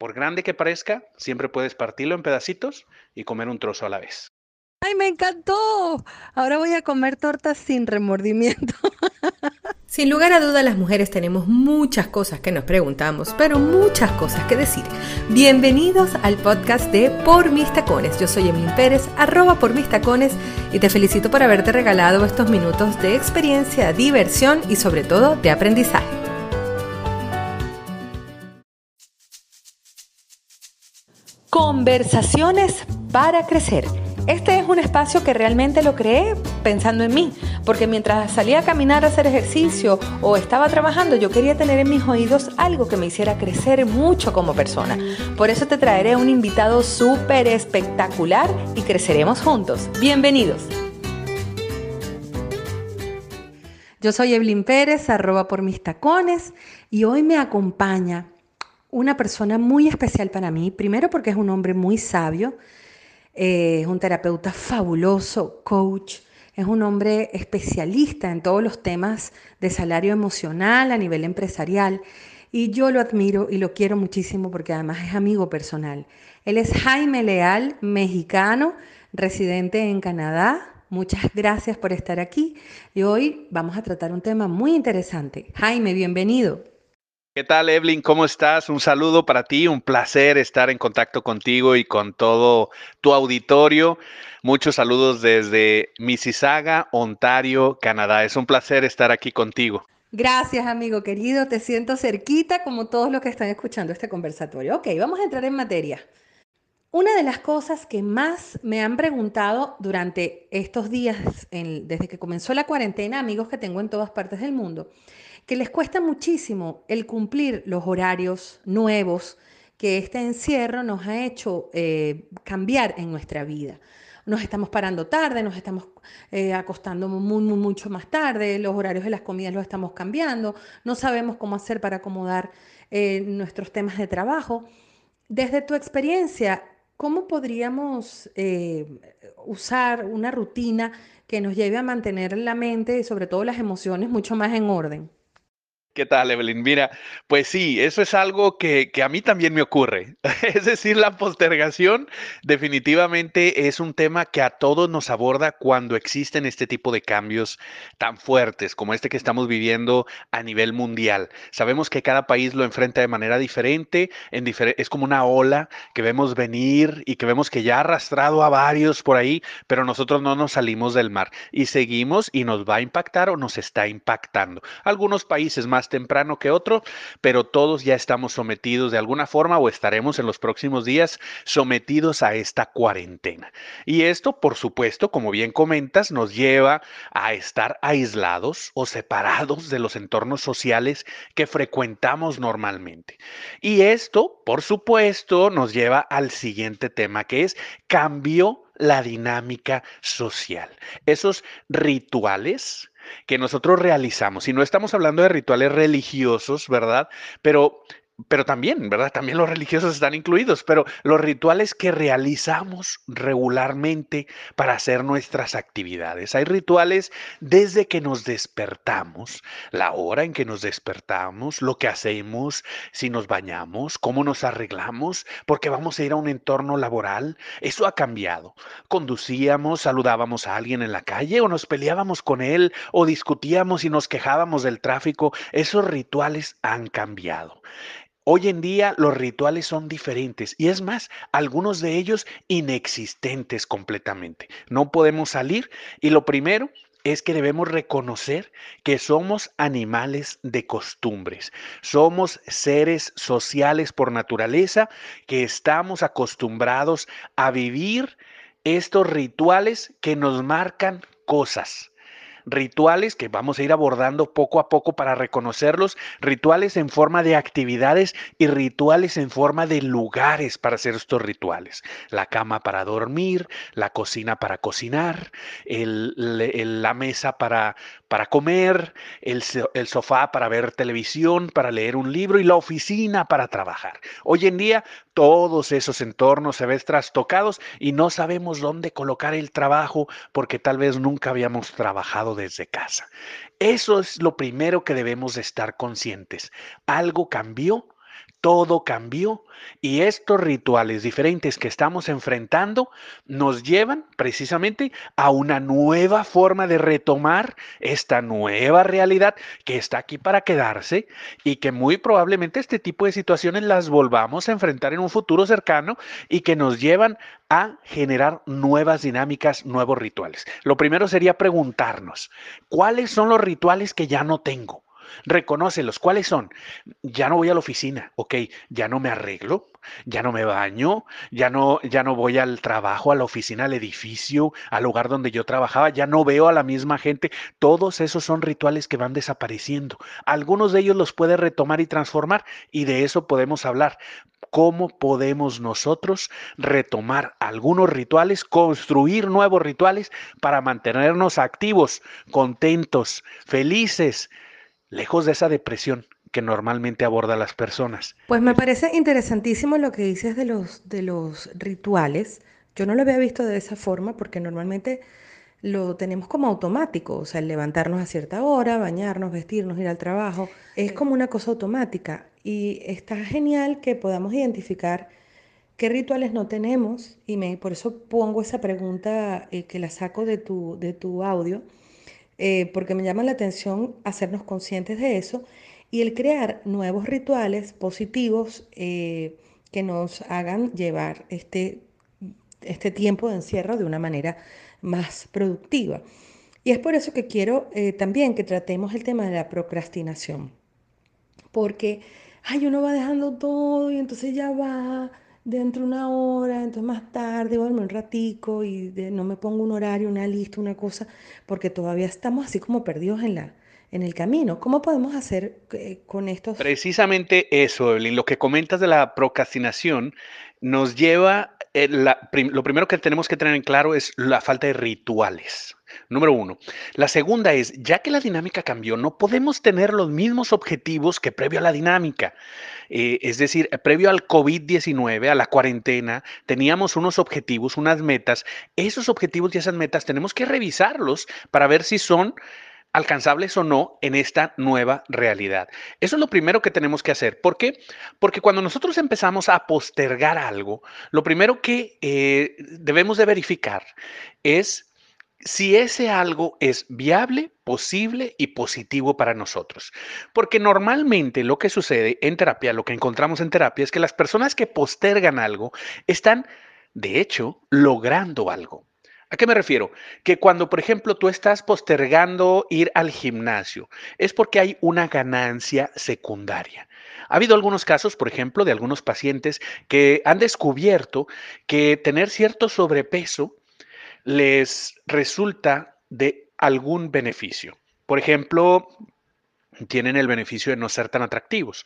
Por grande que parezca, siempre puedes partirlo en pedacitos y comer un trozo a la vez. ¡Ay, me encantó! Ahora voy a comer tortas sin remordimiento. Sin lugar a duda, las mujeres tenemos muchas cosas que nos preguntamos, pero muchas cosas que decir. Bienvenidos al podcast de Por Mis Tacones. Yo soy Emilín Pérez, arroba por mis tacones, y te felicito por haberte regalado estos minutos de experiencia, diversión y sobre todo de aprendizaje. Conversaciones para crecer. Este es un espacio que realmente lo creé pensando en mí, porque mientras salía a caminar a hacer ejercicio o estaba trabajando, yo quería tener en mis oídos algo que me hiciera crecer mucho como persona. Por eso te traeré un invitado súper espectacular y creceremos juntos. Bienvenidos. Yo soy Evelyn Pérez, arroba por mis tacones, y hoy me acompaña una persona muy especial para mí, primero porque es un hombre muy sabio, eh, es un terapeuta fabuloso, coach, es un hombre especialista en todos los temas de salario emocional a nivel empresarial y yo lo admiro y lo quiero muchísimo porque además es amigo personal. Él es Jaime Leal, mexicano, residente en Canadá. Muchas gracias por estar aquí y hoy vamos a tratar un tema muy interesante. Jaime, bienvenido. ¿Qué tal, Evelyn? ¿Cómo estás? Un saludo para ti, un placer estar en contacto contigo y con todo tu auditorio. Muchos saludos desde Mississauga, Ontario, Canadá. Es un placer estar aquí contigo. Gracias, amigo querido. Te siento cerquita como todos los que están escuchando este conversatorio. Ok, vamos a entrar en materia. Una de las cosas que más me han preguntado durante estos días, desde que comenzó la cuarentena, amigos que tengo en todas partes del mundo, que les cuesta muchísimo el cumplir los horarios nuevos que este encierro nos ha hecho eh, cambiar en nuestra vida. Nos estamos parando tarde, nos estamos eh, acostando muy, mucho más tarde, los horarios de las comidas los estamos cambiando, no sabemos cómo hacer para acomodar eh, nuestros temas de trabajo. Desde tu experiencia, ¿cómo podríamos usar una rutina que nos lleve a mantener la mente y sobre todo las emociones mucho más en orden? ¿Qué tal, Evelyn? Mira, pues sí, eso es algo que, a mí también me ocurre. Es decir, la postergación definitivamente es un tema que a todos nos aborda cuando existen este tipo de cambios tan fuertes como este que estamos viviendo a nivel mundial. Sabemos que cada país lo enfrenta de manera diferente, en es como una ola que vemos venir y que vemos que ya ha arrastrado a varios por ahí, pero nosotros no nos salimos del mar y seguimos y nos va a impactar o nos está impactando. Algunos países más temprano que otro, pero todos ya estamos sometidos de alguna forma o estaremos en los próximos días sometidos a esta cuarentena. Y esto, por supuesto, como bien comentas, nos lleva a estar aislados o separados de los entornos sociales que frecuentamos normalmente. Y esto, por supuesto, nos lleva al siguiente tema que es cambio la dinámica social. Esos rituales que nosotros realizamos. Y no estamos hablando de rituales religiosos, ¿verdad? Pero pero también, ¿verdad? También los religiosos están incluidos, pero los rituales que realizamos regularmente para hacer nuestras actividades. Hay rituales desde que nos despertamos, la hora en que nos despertamos, lo que hacemos, si nos bañamos, cómo nos arreglamos, porque vamos a ir a un entorno laboral. Eso ha cambiado. Conducíamos, saludábamos a alguien en la calle o nos peleábamos con él o discutíamos y nos quejábamos del tráfico. Esos rituales han cambiado. Hoy en día los rituales son diferentes y es más, algunos de ellos inexistentes completamente. No podemos salir y lo primero es que debemos reconocer que somos animales de costumbres. Somos seres sociales por naturaleza que estamos acostumbrados a vivir estos rituales que nos marcan cosas rituales que vamos a ir abordando poco a poco para reconocerlos, rituales en forma de actividades y rituales en forma de lugares para hacer estos rituales. La cama para dormir, la cocina para cocinar, la mesa para, para comer, el, el sofá para ver televisión, para leer un libro y la oficina para trabajar. Hoy en día todos esos entornos se ven trastocados y no sabemos dónde colocar el trabajo porque tal vez nunca habíamos trabajado desde casa. Eso es lo primero que debemos de estar conscientes. Algo cambió todo cambió y estos rituales diferentes que estamos enfrentando nos llevan precisamente a una nueva forma de retomar esta nueva realidad que está aquí para quedarse y que muy probablemente este tipo de situaciones las volvamos a enfrentar en un futuro cercano y que nos llevan a generar nuevas dinámicas, nuevos rituales. Lo primero sería preguntarnos, ¿cuáles son los rituales que ya no tengo? Reconócelos. ¿Cuáles son? Ya no voy a la oficina, ok, ya no me arreglo, ya no me baño, ya no, ya no voy al trabajo, a la oficina, al edificio, al lugar donde yo trabajaba, ya no veo a la misma gente. Todos esos son rituales que van desapareciendo. Algunos de ellos los puede retomar y transformar y de eso podemos hablar. ¿Cómo podemos nosotros retomar algunos rituales, construir nuevos rituales para mantenernos activos, contentos, felices? Lejos de esa depresión que normalmente aborda a las personas. Pues me parece interesantísimo lo que dices de los, de los rituales. Yo no lo había visto de esa forma porque normalmente lo tenemos como automático, o sea, levantarnos a cierta hora, bañarnos, vestirnos, ir al trabajo, es como una cosa automática y está genial que podamos identificar qué rituales no tenemos y me, por eso pongo esa pregunta eh, que la saco de tu, de tu audio eh, porque me llama la atención hacernos conscientes de eso y el crear nuevos rituales positivos eh, que nos hagan llevar este, este tiempo de encierro de una manera más productiva. Y es por eso que quiero eh, también que tratemos el tema de la procrastinación, porque, ay, uno va dejando todo y entonces ya va dentro de una hora, entonces más tarde vuelvo un ratico y no me pongo un horario, una lista, una cosa, porque todavía estamos así como perdidos en la en el camino. ¿Cómo podemos hacer eh, con estos? Precisamente eso, Evelyn, lo que comentas de la procrastinación nos lleva, eh, lo primero que tenemos que tener en claro es la falta de rituales. Número uno. La segunda es, ya que la dinámica cambió, no podemos tener los mismos objetivos que previo a la dinámica. Eh, es decir, previo al COVID-19, a la cuarentena, teníamos unos objetivos, unas metas. Esos objetivos y esas metas tenemos que revisarlos para ver si son alcanzables o no en esta nueva realidad. Eso es lo primero que tenemos que hacer. ¿Por qué? Porque cuando nosotros empezamos a postergar algo, lo primero que eh, debemos de verificar es si ese algo es viable, posible y positivo para nosotros. Porque normalmente lo que sucede en terapia, lo que encontramos en terapia es que las personas que postergan algo están, de hecho, logrando algo. ¿A qué me refiero? Que cuando, por ejemplo, tú estás postergando ir al gimnasio, es porque hay una ganancia secundaria. Ha habido algunos casos, por ejemplo, de algunos pacientes que han descubierto que tener cierto sobrepeso les resulta de algún beneficio. Por ejemplo, tienen el beneficio de no ser tan atractivos.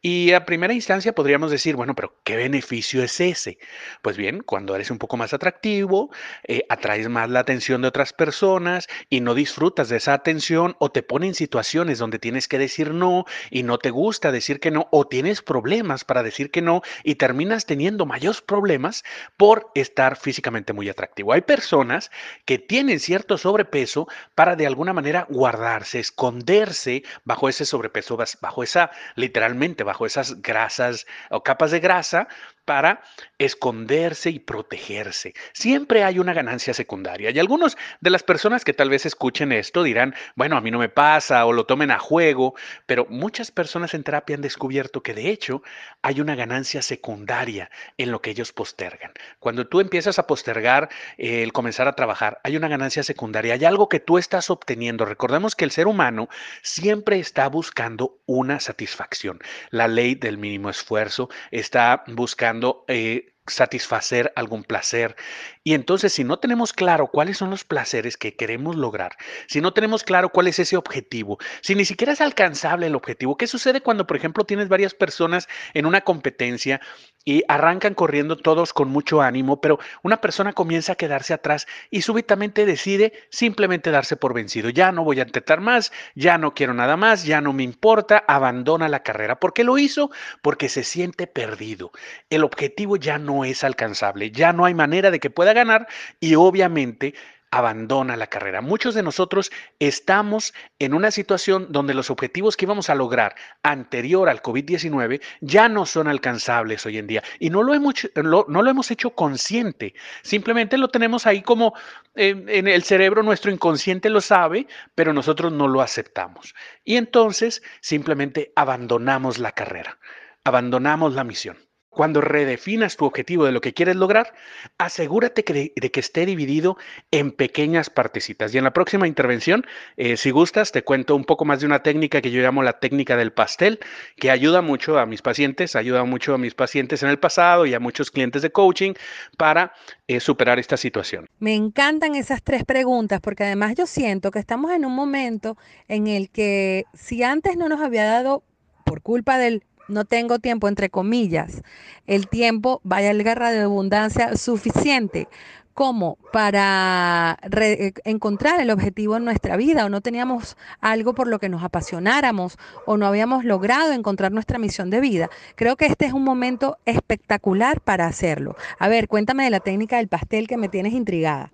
Y a primera instancia podríamos decir, bueno, pero ¿qué beneficio es ese? Pues bien, cuando eres un poco más atractivo, eh, atraes más la atención de otras personas y no disfrutas de esa atención o te ponen en situaciones donde tienes que decir no y no te gusta decir que no o tienes problemas para decir que no y terminas teniendo mayores problemas por estar físicamente muy atractivo. Hay personas que tienen cierto sobrepeso para de alguna manera guardarse, esconderse, ese sobrepeso, bajo esa, literalmente, bajo esas grasas o capas de grasa para esconderse y protegerse. Siempre hay una ganancia secundaria. Y algunos de las personas que tal vez escuchen esto dirán, bueno, a mí no me pasa o lo tomen a juego, pero muchas personas en terapia han descubierto que de hecho hay una ganancia secundaria en lo que ellos postergan. Cuando tú empiezas a postergar el comenzar a trabajar, hay una ganancia secundaria, hay algo que tú estás obteniendo. Recordemos que el ser humano siempre está buscando una satisfacción. La ley del mínimo esfuerzo está buscando eh, satisfacer algún placer. Y entonces, si no tenemos claro cuáles son los placeres que queremos lograr, si no tenemos claro cuál es ese objetivo, si ni siquiera es alcanzable el objetivo, ¿qué sucede cuando, por ejemplo, tienes varias personas en una competencia y arrancan corriendo todos con mucho ánimo, pero una persona comienza a quedarse atrás y súbitamente decide simplemente darse por vencido. Ya no voy a intentar más, ya no quiero nada más, ya no me importa, abandona la carrera. ¿Por qué lo hizo? Porque se siente perdido. El objetivo ya no es alcanzable, ya no hay manera de que pueda ganar y obviamente abandona la carrera. Muchos de nosotros estamos en una situación donde los objetivos que íbamos a lograr anterior al COVID-19 ya no son alcanzables hoy en día y no lo hemos, no lo hemos hecho consciente. Simplemente lo tenemos ahí como en el cerebro, nuestro inconsciente lo sabe, pero nosotros no lo aceptamos. Y entonces simplemente abandonamos la carrera, abandonamos la misión. Cuando redefinas tu objetivo de lo que quieres lograr, asegúrate de que esté dividido en pequeñas partecitas. Y en la próxima intervención, eh, si gustas, te cuento un poco más de una técnica que yo llamo la técnica del pastel, que ayuda mucho a mis pacientes, ayuda mucho a mis pacientes en el pasado y a muchos clientes de coaching para eh, superar esta situación. Me encantan esas tres preguntas porque además yo siento que estamos en un momento en el que si antes no nos había dado por culpa del no tengo tiempo, entre comillas, el tiempo, vaya el guerra de abundancia, suficiente como para eh, encontrar el objetivo en nuestra vida o no teníamos algo por lo que nos apasionáramos o no habíamos logrado encontrar nuestra misión de vida. Creo que este es un momento espectacular para hacerlo. A ver, cuéntame de la técnica del pastel que me tienes intrigada.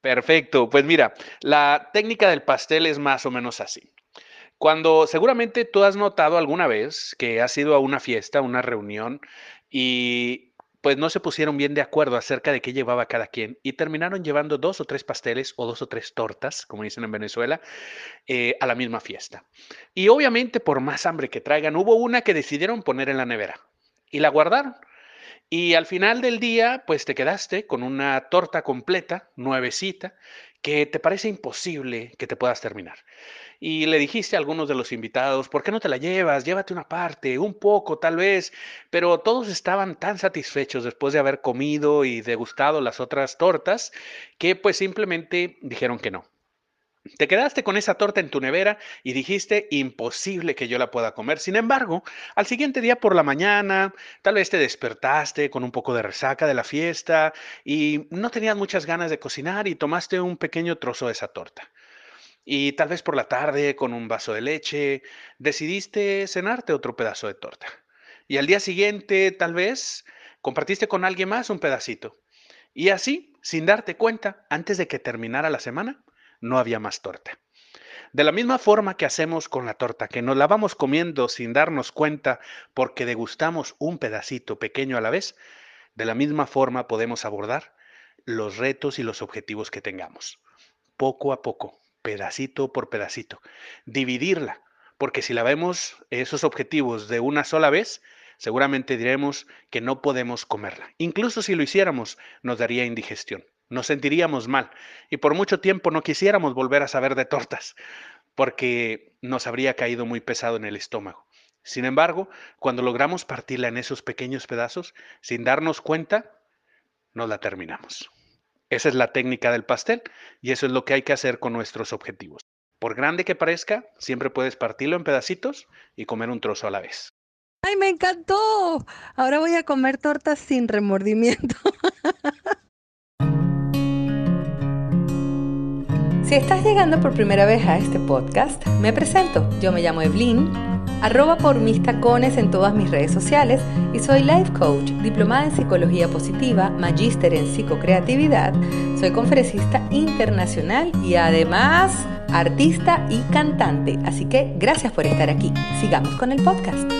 Perfecto, pues mira, la técnica del pastel es más o menos así. Cuando seguramente tú has notado alguna vez que has ido a una fiesta, una reunión y pues no se pusieron bien de acuerdo acerca de qué llevaba cada quien y terminaron llevando dos o tres pasteles o dos o tres tortas, como dicen en Venezuela, eh, a la misma fiesta. Y obviamente por más hambre que traigan, hubo una que decidieron poner en la nevera y la guardaron. Y al final del día, pues te quedaste con una torta completa, nuevecita, que te parece imposible que te puedas terminar y le dijiste a algunos de los invitados, ¿por qué no te la llevas? Llévate una parte, un poco tal vez, pero todos estaban tan satisfechos después de haber comido y degustado las otras tortas que pues simplemente dijeron que no. Te quedaste con esa torta en tu nevera y dijiste, imposible que yo la pueda comer. Sin embargo, al siguiente día por la mañana, tal vez te despertaste con un poco de resaca de la fiesta y no tenías muchas ganas de cocinar y tomaste un pequeño trozo de esa torta. Y tal vez por la tarde, con un vaso de leche, decidiste cenarte otro pedazo de torta. Y al día siguiente, tal vez, compartiste con alguien más un pedacito. Y así, sin darte cuenta, antes de que terminara la semana, no había más torta. De la misma forma que hacemos con la torta, que nos la vamos comiendo sin darnos cuenta porque degustamos un pedacito pequeño a la vez, de la misma forma podemos abordar los retos y los objetivos que tengamos, poco a poco, pedacito por pedacito, dividirla, porque si la vemos esos objetivos de una sola vez, seguramente diremos que no podemos comerla. Incluso si lo hiciéramos, nos daría indigestión, nos sentiríamos mal y por mucho tiempo no quisiéramos volver a saber de tortas, porque nos habría caído muy pesado en el estómago. Sin embargo, cuando logramos partirla en esos pequeños pedazos, sin darnos cuenta, nos la terminamos. Esa es la técnica del pastel y eso es lo que hay que hacer con nuestros objetivos. Por grande que parezca, siempre puedes partirlo en pedacitos y comer un trozo a la vez. ¡Ay, me encantó! Ahora voy a comer tortas sin remordimiento. Si estás llegando por primera vez a este podcast, me presento. Yo me llamo Evelyn arroba por mis tacones en todas mis redes sociales y soy life coach, diplomada en psicología positiva, magíster en psicocreatividad, soy conferencista internacional y además artista y cantante. Así que gracias por estar aquí. Sigamos con el podcast.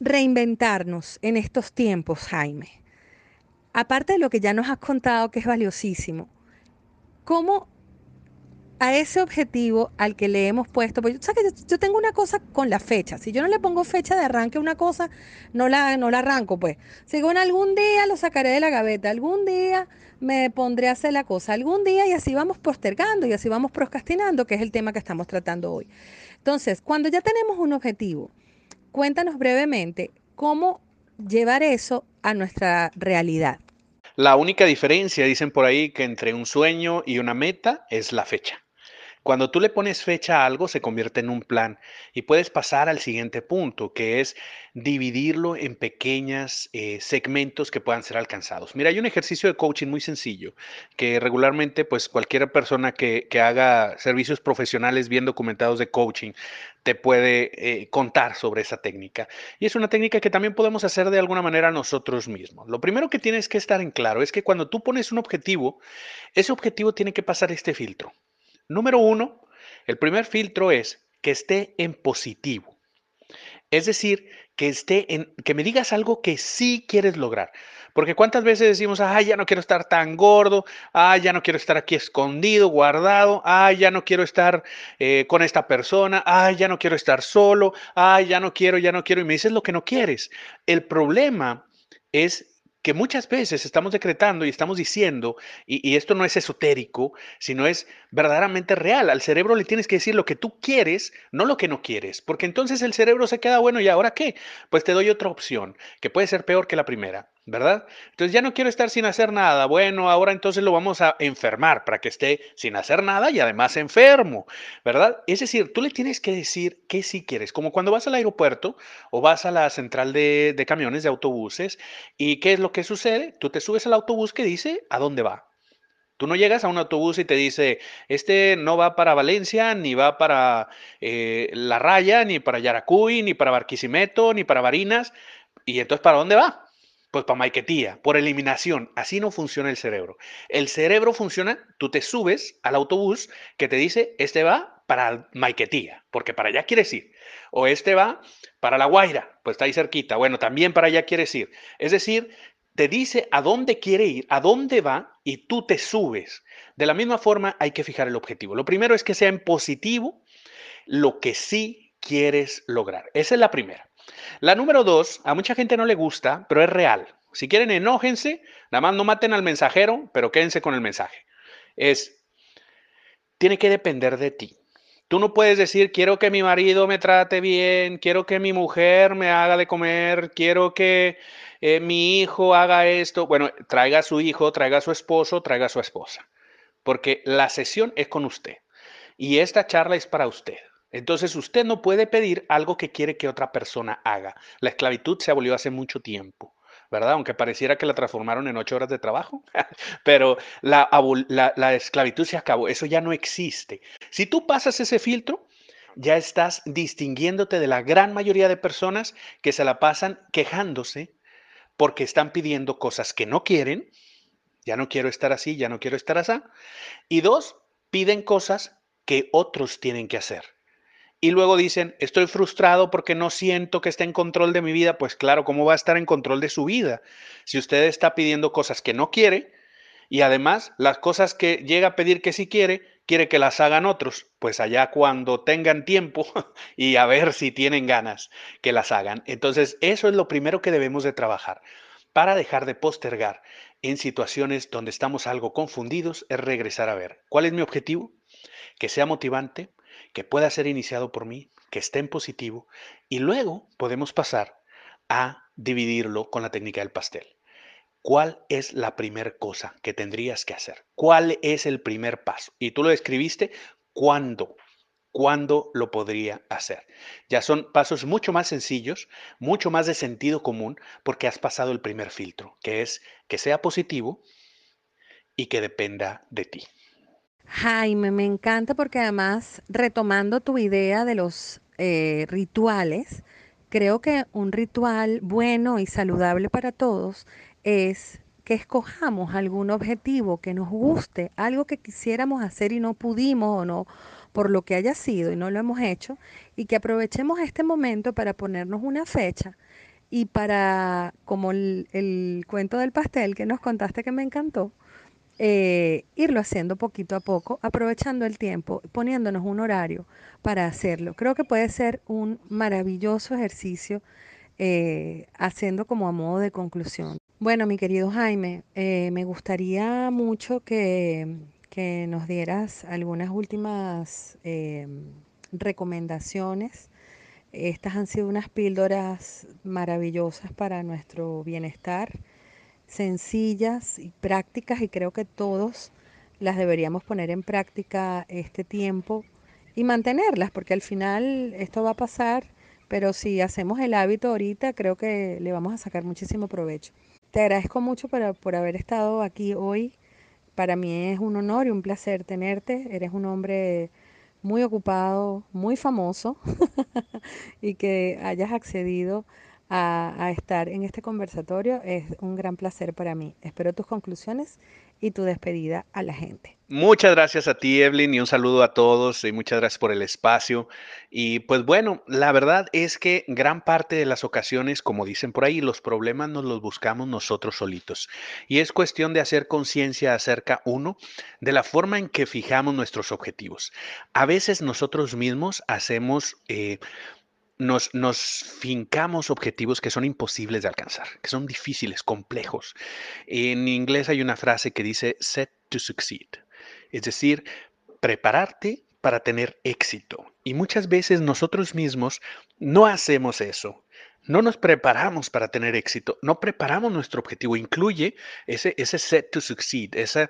Reinventarnos en estos tiempos, Jaime. Aparte de lo que ya nos has contado que es valiosísimo, ¿cómo a ese objetivo al que le hemos puesto, pues yo, tengo una cosa con la fecha, si yo no le pongo fecha de arranque a una cosa, no la, no la arranco, pues. Según algún día lo sacaré de la gaveta, algún día me pondré a hacer la cosa, algún día y así vamos postergando y así vamos procrastinando, que es el tema que estamos tratando hoy. Entonces, cuando ya tenemos un objetivo, cuéntanos brevemente cómo llevar eso a nuestra realidad. La única diferencia, dicen por ahí, que entre un sueño y una meta es la fecha. Cuando tú le pones fecha a algo, se convierte en un plan y puedes pasar al siguiente punto, que es dividirlo en pequeños eh, segmentos que puedan ser alcanzados. Mira, hay un ejercicio de coaching muy sencillo que regularmente, pues cualquier persona que, haga servicios profesionales bien documentados de coaching te puede eh, contar sobre esa técnica. Y es una técnica que también podemos hacer de alguna manera nosotros mismos. Lo primero que tienes que estar en claro es que cuando tú pones un objetivo, ese objetivo tiene que pasar este filtro. Número uno, el primer filtro es que esté en positivo. Es decir, que esté en, que me digas algo que sí quieres lograr. Porque cuántas veces decimos, ay, ya no quiero estar tan gordo, ay, ya no quiero estar aquí escondido, guardado, ay, ya no quiero estar eh, con esta persona, ay, ya no quiero estar solo, ay, ya no quiero, ya no quiero, y me dices lo que no quieres. El problema es que muchas veces estamos decretando y estamos diciendo, y, esto no es esotérico, sino es verdaderamente real. Al cerebro le tienes que decir lo que tú quieres, no lo que no quieres, porque entonces el cerebro se queda, bueno, ¿y ahora qué? Pues te doy otra opción, que puede ser peor que la primera. ¿Verdad? Entonces ya no quiero estar sin hacer nada. Bueno, ahora entonces lo vamos a enfermar para que esté sin hacer nada y además enfermo, ¿verdad? Es decir, tú le tienes que decir qué sí quieres, como cuando vas al aeropuerto o vas a la central de, de camiones, de autobuses, y ¿qué es lo que sucede? Tú te subes al autobús que dice a dónde va. Tú no llegas a un autobús y te dice, este no va para Valencia, ni va para eh, La Raya, ni para Yaracuy, ni para Barquisimeto, ni para Barinas. ¿Y entonces para dónde va? Pues para Maiquetía, por eliminación. Así no funciona el cerebro. El cerebro funciona, tú te subes al autobús que te dice, este va para Maiquetía, porque para allá quieres ir. O este va para La Guaira, pues está ahí cerquita. Bueno, también para allá quieres ir. Es decir, te dice a dónde quiere ir, a dónde va y tú te subes. De la misma forma hay que fijar el objetivo. Lo primero es que sea en positivo lo que sí quieres lograr. Esa es la primera. La número dos, a mucha gente no le gusta, pero es real. Si quieren, enójense, nada más no maten al mensajero, pero quédense con el mensaje. Es, tiene que depender de ti. Tú no puedes decir, quiero que mi marido me trate bien, quiero que mi mujer me haga de comer, quiero que eh, mi hijo haga esto. Bueno, traiga a su hijo, traiga a su esposo, traiga a su esposa. Porque la sesión es con usted. Y esta charla es para usted. Entonces usted no puede pedir algo que quiere que otra persona haga. La esclavitud se abolió hace mucho tiempo. ¿verdad? Aunque pareciera que la transformaron en ocho horas de trabajo, pero la, la, esclavitud se acabó, eso ya no existe. Si tú pasas ese filtro, ya estás distinguiéndote de la gran mayoría de personas que se la pasan quejándose porque están pidiendo cosas que no quieren, ya no quiero estar así, ya no quiero estar así, y dos, piden cosas que otros tienen que hacer y luego dicen, estoy frustrado porque no siento que esté en control de mi vida. Pues claro, ¿cómo va a estar en control de su vida? Si usted está pidiendo cosas que no quiere y además las cosas que llega a pedir que sí quiere, quiere que las hagan otros. Pues allá cuando tengan tiempo y a ver si tienen ganas que las hagan. Entonces, eso es lo primero que debemos de trabajar para dejar de postergar en situaciones donde estamos algo confundidos, es regresar a ver cuál es mi objetivo, que sea motivante, que pueda ser iniciado por mí, que esté en positivo, y luego podemos pasar a dividirlo con la técnica del pastel. ¿Cuál es la primera cosa que tendrías que hacer? ¿Cuál es el primer paso? Y tú lo describiste, ¿cuándo? ¿Cuándo lo podría hacer? Ya son pasos mucho más sencillos, mucho más de sentido común, porque has pasado el primer filtro, que es que sea positivo y que dependa de ti. Jaime, me encanta porque además, retomando tu idea de los eh, rituales, creo que un ritual bueno y saludable para todos es que escojamos algún objetivo que nos guste, algo que quisiéramos hacer y no pudimos o no, por lo que haya sido y no lo hemos hecho, y que aprovechemos este momento para ponernos una fecha y para, como el, el cuento del pastel que nos contaste que me encantó, eh, irlo haciendo poquito a poco, aprovechando el tiempo, poniéndonos un horario para hacerlo. Creo que puede ser un maravilloso ejercicio eh, haciendo como a modo de conclusión. Bueno, mi querido Jaime, eh, me gustaría mucho que, que, nos dieras algunas últimas recomendaciones. Estas han sido unas píldoras maravillosas para nuestro bienestar sencillas y prácticas y creo que todos las deberíamos poner en práctica este tiempo y mantenerlas, porque al final esto va a pasar, pero si hacemos el hábito ahorita, creo que le vamos a sacar muchísimo provecho. Te agradezco mucho por, por haber estado aquí hoy. Para mí es un honor y un placer tenerte. Eres un hombre muy ocupado, muy famoso y que hayas accedido a, estar en este conversatorio es un gran placer para mí. Espero tus conclusiones y tu despedida a la gente. Muchas gracias a ti, Evelyn, y un saludo a todos y muchas gracias por el espacio. Y pues bueno, la verdad es que gran parte de las ocasiones, como dicen por ahí, los problemas nos los buscamos nosotros solitos. Y es cuestión de hacer conciencia acerca, uno, de la forma en que fijamos nuestros objetivos. A veces nosotros mismos hacemos... Eh, nos, nos, fincamos objetivos que son imposibles de alcanzar, que son difíciles, complejos. En inglés hay una frase que dice set to succeed, es decir, prepararte para tener éxito. Y muchas veces nosotros mismos no hacemos eso. No nos preparamos para tener éxito, no preparamos nuestro objetivo. Incluye ese, ese set to succeed, esa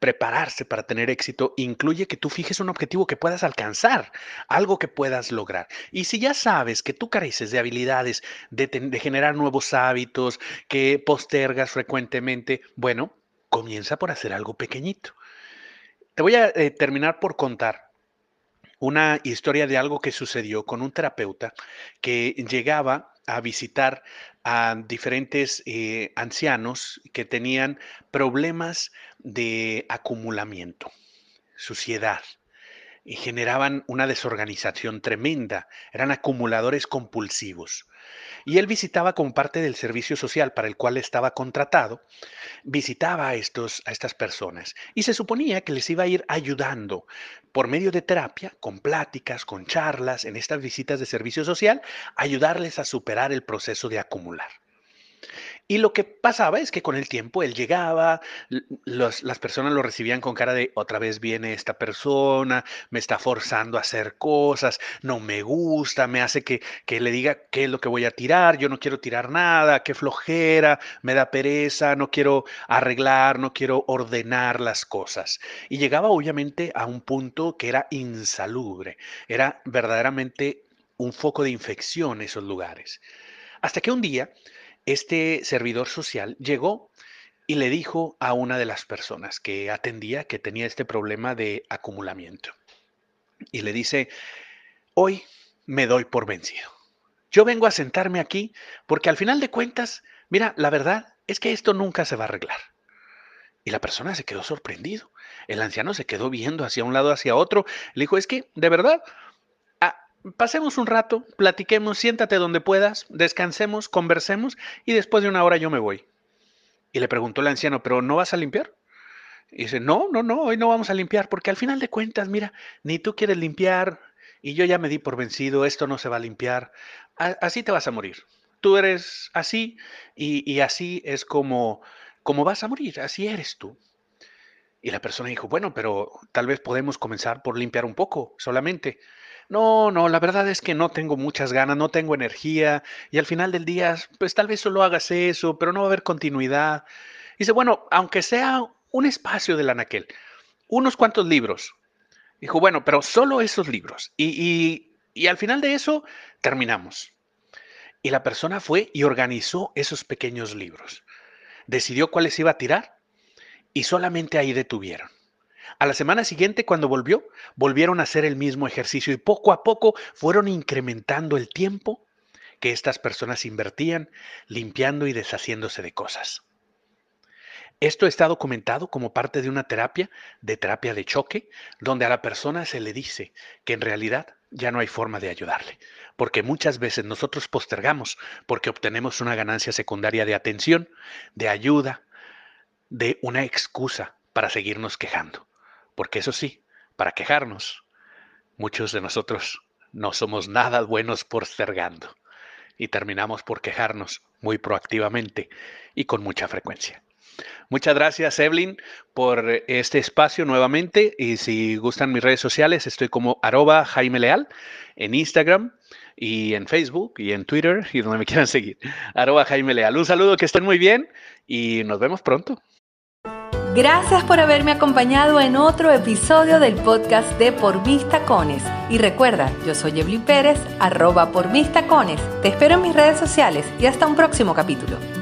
prepararse para tener éxito incluye que tú fijes un objetivo que puedas alcanzar, algo que puedas lograr. Y si ya sabes que tú careces de habilidades de, generar nuevos hábitos, que postergas frecuentemente, bueno, comienza por hacer algo pequeñito. Te voy a eh, terminar por contar una historia de algo que sucedió con un terapeuta que llegaba a visitar a diferentes eh, ancianos que tenían problemas de acumulamiento, suciedad, y generaban una desorganización tremenda, eran acumuladores compulsivos. Y él visitaba como parte del servicio social para el cual estaba contratado, visitaba a, estos, a estas personas y se suponía que les iba a ir ayudando por medio de terapia, con pláticas, con charlas, en estas visitas de servicio social, ayudarles a superar el proceso de acumular. Y lo que pasaba es que con el tiempo él llegaba, las personas lo recibían con cara de otra vez viene esta persona, me está forzando a hacer cosas, no me gusta, me hace que, que le diga qué es lo que voy a tirar, yo no quiero tirar nada, qué flojera, me da pereza, no quiero arreglar, no quiero ordenar las cosas. Y llegaba obviamente a un punto que era insalubre, era verdaderamente un foco de infección esos lugares. Hasta que un día este servidor social llegó y le dijo a una de las personas que atendía que tenía este problema de acumulamiento. Y le dice, hoy me doy por vencido. Yo vengo a sentarme aquí porque al final de cuentas, mira, la verdad es que esto nunca se va a arreglar. Y la persona se quedó sorprendido. El anciano se quedó viendo hacia un lado, hacia otro. Le dijo, es que, de verdad, pasemos un rato, platiquemos, siéntate donde puedas, descansemos, conversemos y después de una hora yo me voy. Y le preguntó el anciano, ¿pero no vas a limpiar? Y dice, no, no, no, hoy no vamos a limpiar porque al final de cuentas, mira, ni tú quieres limpiar y yo ya me di por vencido, esto no se va a limpiar, así te vas a morir. Tú eres así y, así es como, como vas a morir, así eres tú. Y la persona dijo, bueno, pero tal vez podemos comenzar por limpiar un poco solamente. No, no, la verdad es que no tengo muchas ganas, no tengo energía y al final del día, pues tal vez solo hagas eso, pero no va a haber continuidad. Dice, bueno, aunque sea un espacio del anaquel, unos cuantos libros. Dijo, bueno, pero solo esos libros. Y, y, y al final de eso, terminamos. Y la persona fue y organizó esos pequeños libros. Decidió cuáles iba a tirar y solamente ahí detuvieron. A la semana siguiente, cuando volvió, volvieron a hacer el mismo ejercicio y poco a poco fueron incrementando el tiempo que estas personas invertían limpiando y deshaciéndose de cosas. Esto está documentado como parte de una terapia, de terapia de choque, donde a la persona se le dice que en realidad ya no hay forma de ayudarle, porque muchas veces nosotros postergamos porque obtenemos una ganancia secundaria de atención, de ayuda, de una excusa para seguirnos quejando. Porque eso sí, para quejarnos, muchos de nosotros no somos nada buenos postergando y terminamos por quejarnos muy proactivamente y con mucha frecuencia. Muchas gracias, Evelyn, por este espacio nuevamente. Y si gustan mis redes sociales, estoy como arroba Jaime Leal en Instagram y en Facebook y en Twitter y donde me quieran seguir. Arroba Jaime Leal. Un saludo, que estén muy bien y nos vemos pronto. Gracias por haberme acompañado en otro episodio del podcast de Por Mis Tacones. Y recuerda, yo soy Evelyn Pérez, arroba por mis tacones. Te espero en mis redes sociales y hasta un próximo capítulo.